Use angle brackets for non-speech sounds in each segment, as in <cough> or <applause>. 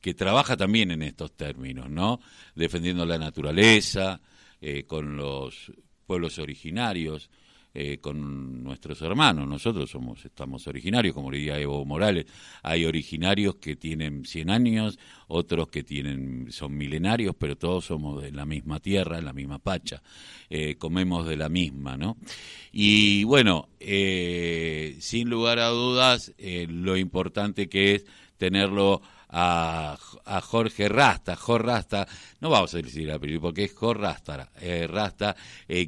que trabaja también en estos términos, ¿no? Defendiendo la naturaleza, eh, con los pueblos originarios, eh, con nuestros hermanos. Nosotros somos, estamos originarios, como diría Evo Morales. Hay originarios que tienen 100 años, otros que tienen, son milenarios, pero todos somos de la misma tierra, la misma pacha. Eh, comemos de la misma, ¿no? Y bueno, sin lugar a dudas, lo importante que es tenerlo a, Jorge Rasta. Jorge Rasta, no vamos a decir a porque es Jorge Rasta, Rasta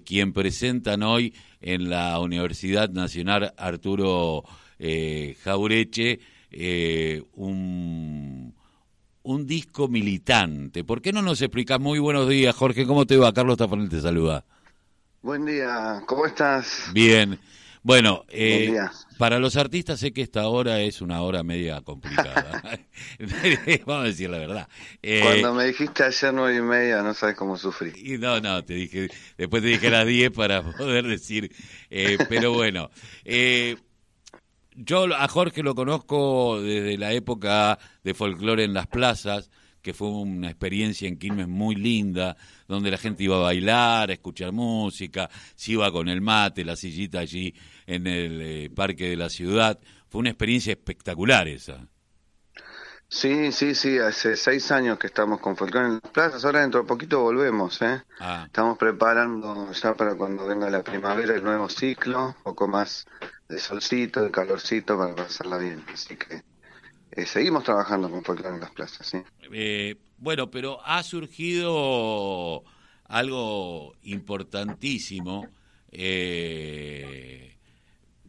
quien presentan hoy en la Universidad Nacional Arturo eh, Jaureche eh, un, un, disco militante. ¿Por qué no nos explicas? Muy buenos días, Jorge. ¿Cómo te va? Carlos Tafanel te saluda. Buen día. ¿Cómo estás? Bien. Bueno, eh, para los artistas sé que esta hora es una hora media complicada. <laughs> <laughs> Vamos a decir la verdad. Eh, Cuando me dijiste ayer nueve y media, no sabes cómo sufrí. Y no, no, te dije, después te dije a las diez para poder decir, eh, pero bueno. Eh, yo a Jorge lo conozco desde la época de folclore en las plazas, que fue una experiencia en Quilmes muy linda, donde la gente iba a bailar, a escuchar música, se iba con el mate, la sillita allí en el eh, parque de la ciudad. Fue una experiencia espectacular esa. Sí, sí, sí, hace seis años que estamos con Folclore en las plazas, ahora dentro de poquito volvemos, ¿eh? Ah. Estamos preparando ya para cuando venga la primavera el nuevo ciclo, un poco más de solcito, de calorcito para pasarla bien, así que eh, seguimos trabajando con folclore en las plazas, sí. Eh, bueno, pero ha surgido algo importantísimo, eh,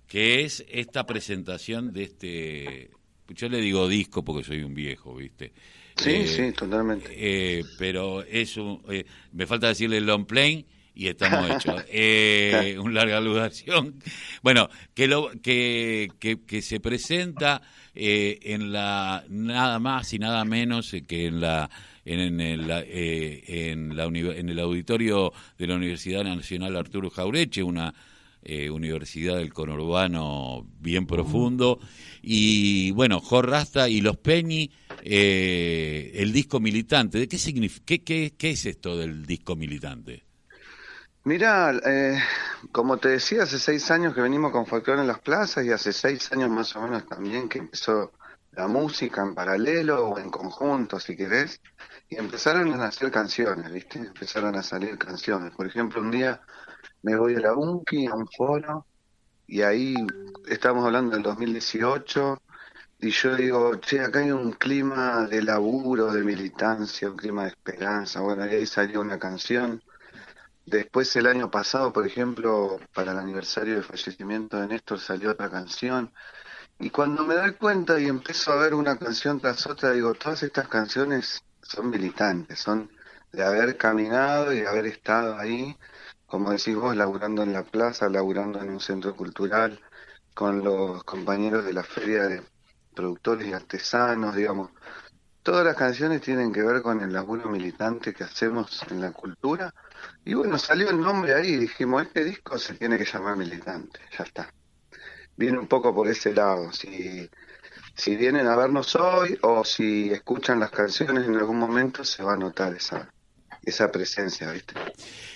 que es esta presentación de este, yo le digo disco porque soy un viejo, ¿viste? Sí, sí, totalmente. pero es un, me falta decirle long plane y estamos hechos. <laughs> Eh, una larga duración. Bueno, que, lo, que, que, se presenta eh, en la nada más y nada menos que en la en, el, eh, en, la, en el auditorio de la Universidad Nacional Arturo Jaureche, una eh, universidad del conurbano bien profundo. Y bueno, Jorrasta y los Peñi, eh, el disco militante. ¿De qué, significa, qué, qué, qué es esto del disco militante? Mira, eh, como te decía, hace seis años que venimos con folclore en las plazas y hace seis años más o menos también que empezó la música en paralelo o en conjunto, si querés, y empezaron a nacer canciones, ¿viste? Empezaron a salir canciones. Por ejemplo, un día me voy a la Unki, a un foro, y ahí estamos hablando del 2018, y yo digo, che, acá hay un clima de laburo, de militancia, un clima de esperanza. Bueno, ahí salió una canción Después el año pasado, por ejemplo, para el aniversario del fallecimiento de Néstor salió otra canción. Y cuando me doy cuenta y empiezo a ver una canción tras otra, digo, todas estas canciones son militantes, son de haber caminado y haber estado ahí, como decís vos, laburando en la plaza, laburando en un centro cultural, con los compañeros de la feria de productores y artesanos, digamos. Todas las canciones tienen que ver con el laburo militante que hacemos en la cultura y bueno, salió el nombre ahí y dijimos, este disco se tiene que llamar Militante, ya está. Viene un poco por ese lado, si, si vienen a vernos hoy o si escuchan las canciones en algún momento se va a notar esa, esa presencia, ¿viste?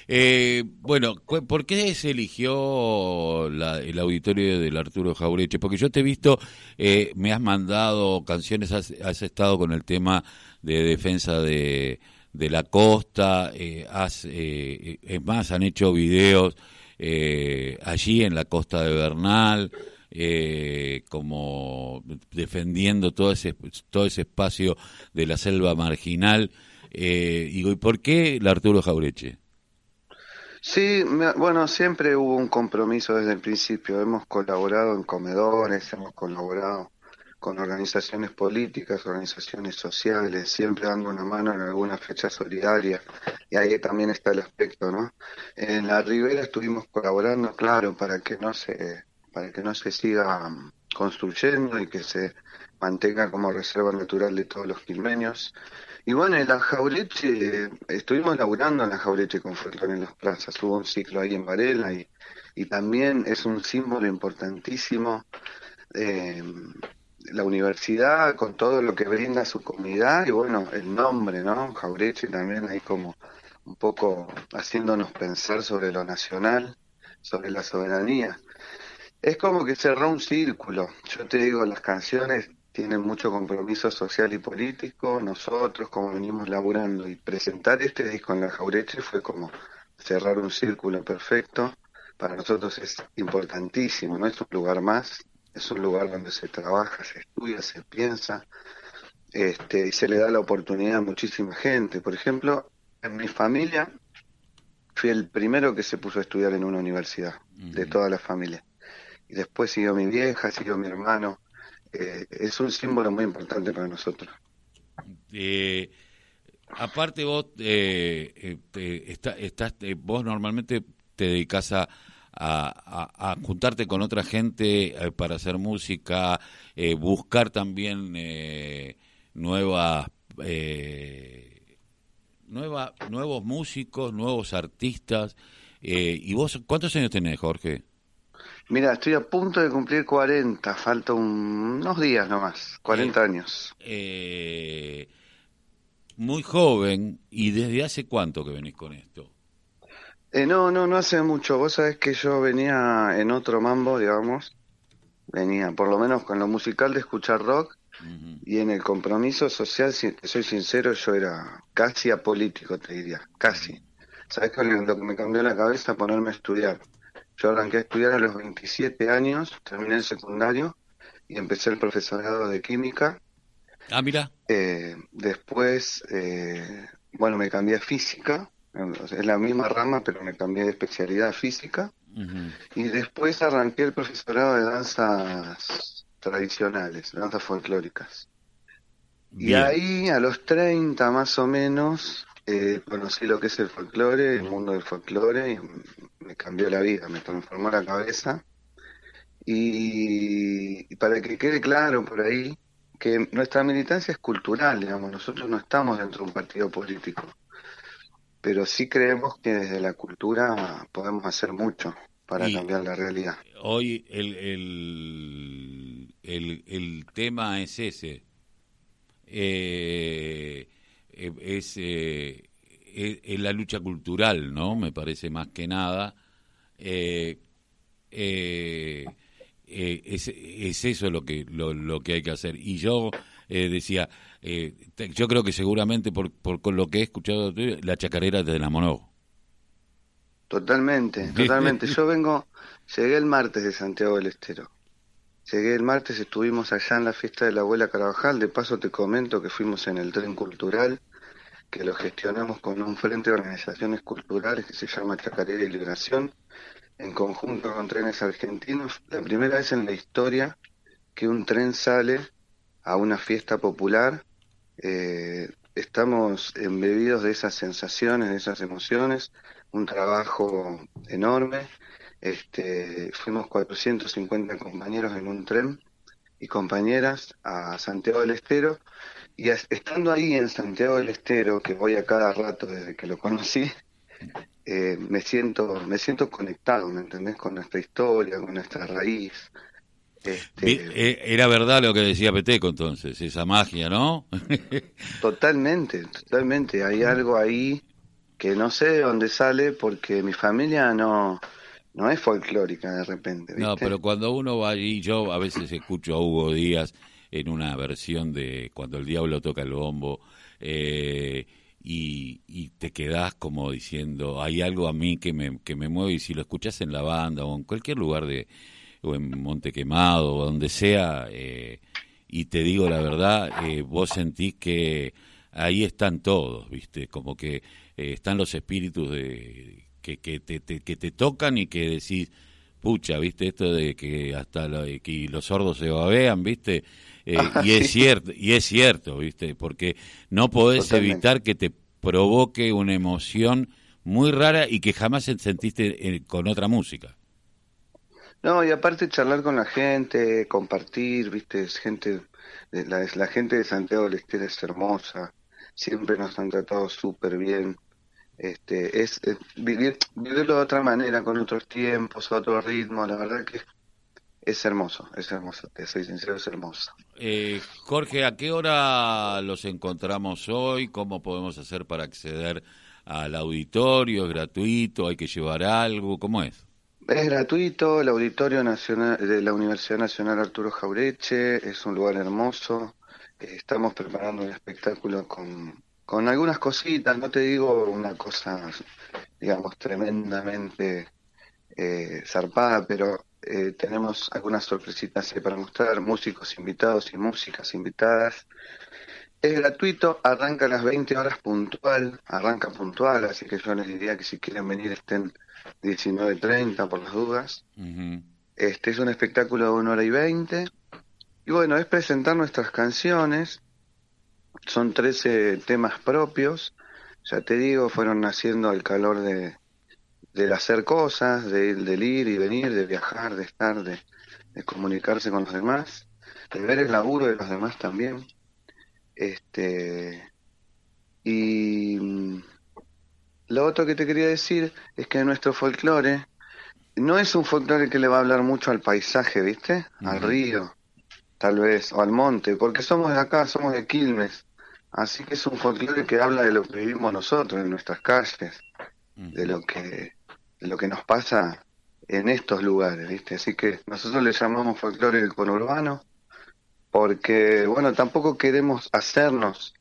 Eh, bueno, ¿por qué se eligió el auditorio del Arturo Jaureche? Porque yo te he visto, eh, me has mandado canciones, has estado con el tema de defensa de de la costa, eh, eh, es más, han hecho videos eh, allí en la costa de Bernal, como defendiendo todo ese, todo ese espacio de la selva marginal. ¿y por qué el Arturo Jaureche? Sí, bueno, siempre hubo un compromiso desde el principio. Hemos colaborado en comedores, hemos colaborado con organizaciones políticas, organizaciones sociales, siempre dando una mano en alguna fecha solidaria. Y ahí también está el aspecto, ¿no? En la Ribera estuvimos colaborando, claro, para que no se, para que no se siga mm, construyendo y que se mantenga como reserva natural de todos los quilmeños. Y bueno, en la Jaureche, estuvimos laburando en la Jaureche con folclore en las plazas, hubo un ciclo ahí en Varela y, y también es un símbolo importantísimo eh, la universidad con todo lo que brinda su comunidad y bueno, el nombre, ¿no? Jaureche también ahí como un poco haciéndonos pensar sobre lo nacional, sobre la soberanía. Es como que cerró un círculo. Yo te digo, las canciones tienen mucho compromiso social y político, nosotros como venimos laburando y presentar este disco en la Jaureche fue como cerrar un círculo perfecto. Para nosotros es importantísimo, no es un lugar más, es un lugar donde se trabaja, se estudia, se piensa, este, y se le da la oportunidad a muchísima gente. Por ejemplo, en mi familia fui el primero que se puso a estudiar en una universidad, de toda la familia. Y después siguió mi vieja, siguió mi hermano. Eh, es un símbolo muy importante para nosotros. Eh, aparte vos, eh, estás, vos normalmente te dedicas a, a, juntarte con otra gente para hacer música, buscar también nuevas nueva, nuevos músicos, nuevos artistas. Eh, ¿Y vos cuántos años tenés, Jorge? Mira, estoy a punto de cumplir 40, falta unos días nomás, 40 eh, años. Eh, muy joven, ¿y desde hace cuánto que venís con esto? No, no, no hace mucho. Vos sabés que yo venía en otro mambo, digamos. Venía, por lo menos con lo musical de escuchar rock y en el compromiso social, si te soy sincero, yo era casi apolítico, te diría, casi. ¿Sabes qué lo que me cambió la cabeza? Ponerme a estudiar. Yo arranqué a estudiar a los 27 años, terminé el secundario y empecé el profesorado de química. Ah, mira. Eh, después, eh, bueno, me cambié a física, es la misma rama, pero me cambié de especialidad física. Y después arranqué el profesorado de danzas tradicionales, danzas folclóricas. Y ahí, a los 30 más o menos, eh, conocí lo que es el folclore, el mundo del folclore, y me cambió la vida, me transformó la cabeza. Y, para que quede claro por ahí, que nuestra militancia es cultural, digamos, nosotros no estamos dentro de un partido político, pero sí creemos que desde la cultura podemos hacer mucho para cambiar la realidad. Hoy el, el, el, el tema es ese. Eh, eh es, eh, es, la lucha cultural, ¿no? Me parece más que nada. Eh, es, es, eso lo que, lo, lo, que hay que hacer. Y yo decía, yo creo que seguramente por, por con lo que he escuchado, la chacarera te enamoró. Totalmente, totalmente. <laughs> Yo vengo, llegué el martes de Santiago del Estero. Llegué el martes, estuvimos allá en la fiesta de la abuela Carabajal. De paso te comento que fuimos en el tren cultural, que lo gestionamos con un frente de organizaciones culturales que se llama Chacarera y Liberación, en conjunto con trenes argentinos. La primera vez en la historia que un tren sale a una fiesta popular. Eh, estamos embebidos de esas sensaciones, de esas emociones un trabajo enorme. Este, fuimos 450 compañeros en un tren y compañeras a Santiago del Estero y estando ahí en Santiago del Estero, que voy a cada rato desde que lo conocí, eh, me siento me siento conectado, ¿me entendés? Con nuestra historia, con nuestra raíz. Este... Eh, era verdad lo que decía Peteco entonces, esa magia, ¿no? <laughs> totalmente, totalmente. Hay algo ahí que no sé de dónde sale porque mi familia no, no es folclórica de repente. No, pero cuando uno va allí, yo a veces escucho a Hugo Díaz en una versión de Cuando el diablo toca el bombo, eh, y, y, te quedás como diciendo, hay algo a mí que me, que me mueve, y si lo escuchás en la banda o en cualquier lugar de, o en Monte Quemado o donde sea, eh, y te digo la verdad, eh, vos sentís que ahí están todos, ¿viste? Como que eh, están los espíritus de, que, que, te, que te tocan y que decís, pucha, ¿viste? Esto de que hasta que los sordos se babean, ¿viste? Eh, y es cierto, y es cierto, ¿viste? Porque no podés evitar que te provoque una emoción muy rara y que jamás sentiste con otra música. No, y aparte charlar con la gente, compartir, viste, es gente, la, la gente de Santiago del Estero es hermosa, siempre nos han tratado súper bien, este, es, vivir, vivirlo de otra manera, con otros tiempos, otro ritmo, la verdad que es hermoso, es hermoso, te soy sincero, es hermoso. Eh, Jorge, ¿a qué hora los encontramos hoy? ¿Cómo podemos hacer para acceder al auditorio? ¿Es gratuito? ¿Hay que llevar algo? ¿Cómo es? Es gratuito, el Auditorio Nacional de la Universidad Nacional Arturo Jaureche, es un lugar hermoso. Eh, estamos preparando un espectáculo con, con algunas cositas, no te digo una cosa, digamos, tremendamente eh, zarpada, pero eh, tenemos algunas sorpresitas para mostrar, músicos invitados y músicas invitadas. Es gratuito, arranca a las 20 horas puntual, arranca puntual, así que yo les diría que si quieren venir estén 19.30 por las dudas. Este es un espectáculo de una hora y 20. Y bueno, es presentar nuestras canciones. Son 13 temas propios. Ya te digo, fueron naciendo al calor de, del hacer cosas, de, del ir y venir, de viajar, de estar, de, de comunicarse con los demás, de ver el laburo de los demás también. Este, y mm, lo otro que te quería decir es que nuestro folclore no es un folclore que le va a hablar mucho al paisaje, ¿viste? Al río, tal vez, o al monte, porque somos de acá, somos de Quilmes. Así que es un folclore que habla de lo que vivimos nosotros, en nuestras calles, de lo que de lo que nos pasa en estos lugares, ¿viste? Así que nosotros le llamamos folclore del conurbano porque, bueno, tampoco queremos hacernos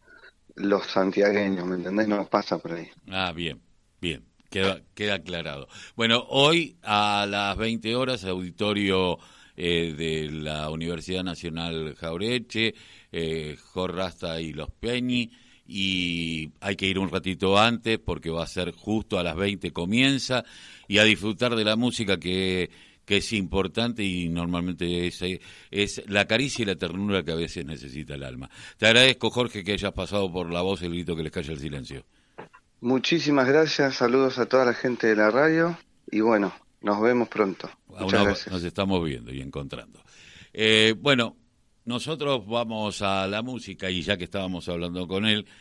los santiagueños, ¿me entendés? No nos pasa por ahí. Ah, bien, bien, queda, queda aclarado. Bueno, hoy a las 20 horas, auditorio eh, de la Universidad Nacional Jaureche, eh, Jorrasta y Los Peñi, y hay que ir un ratito antes porque va a ser justo a las 20 comienza y a disfrutar de la música que que es importante y normalmente es, es la caricia y la ternura que a veces necesita el alma. Te agradezco, Jorge, que hayas pasado por la voz el grito que les calla el silencio. Muchísimas gracias, saludos a toda la gente de la radio y bueno, nos vemos pronto. Muchas gracias. Nos estamos viendo y encontrando. Eh, bueno, nosotros vamos a la música y ya que estábamos hablando con él,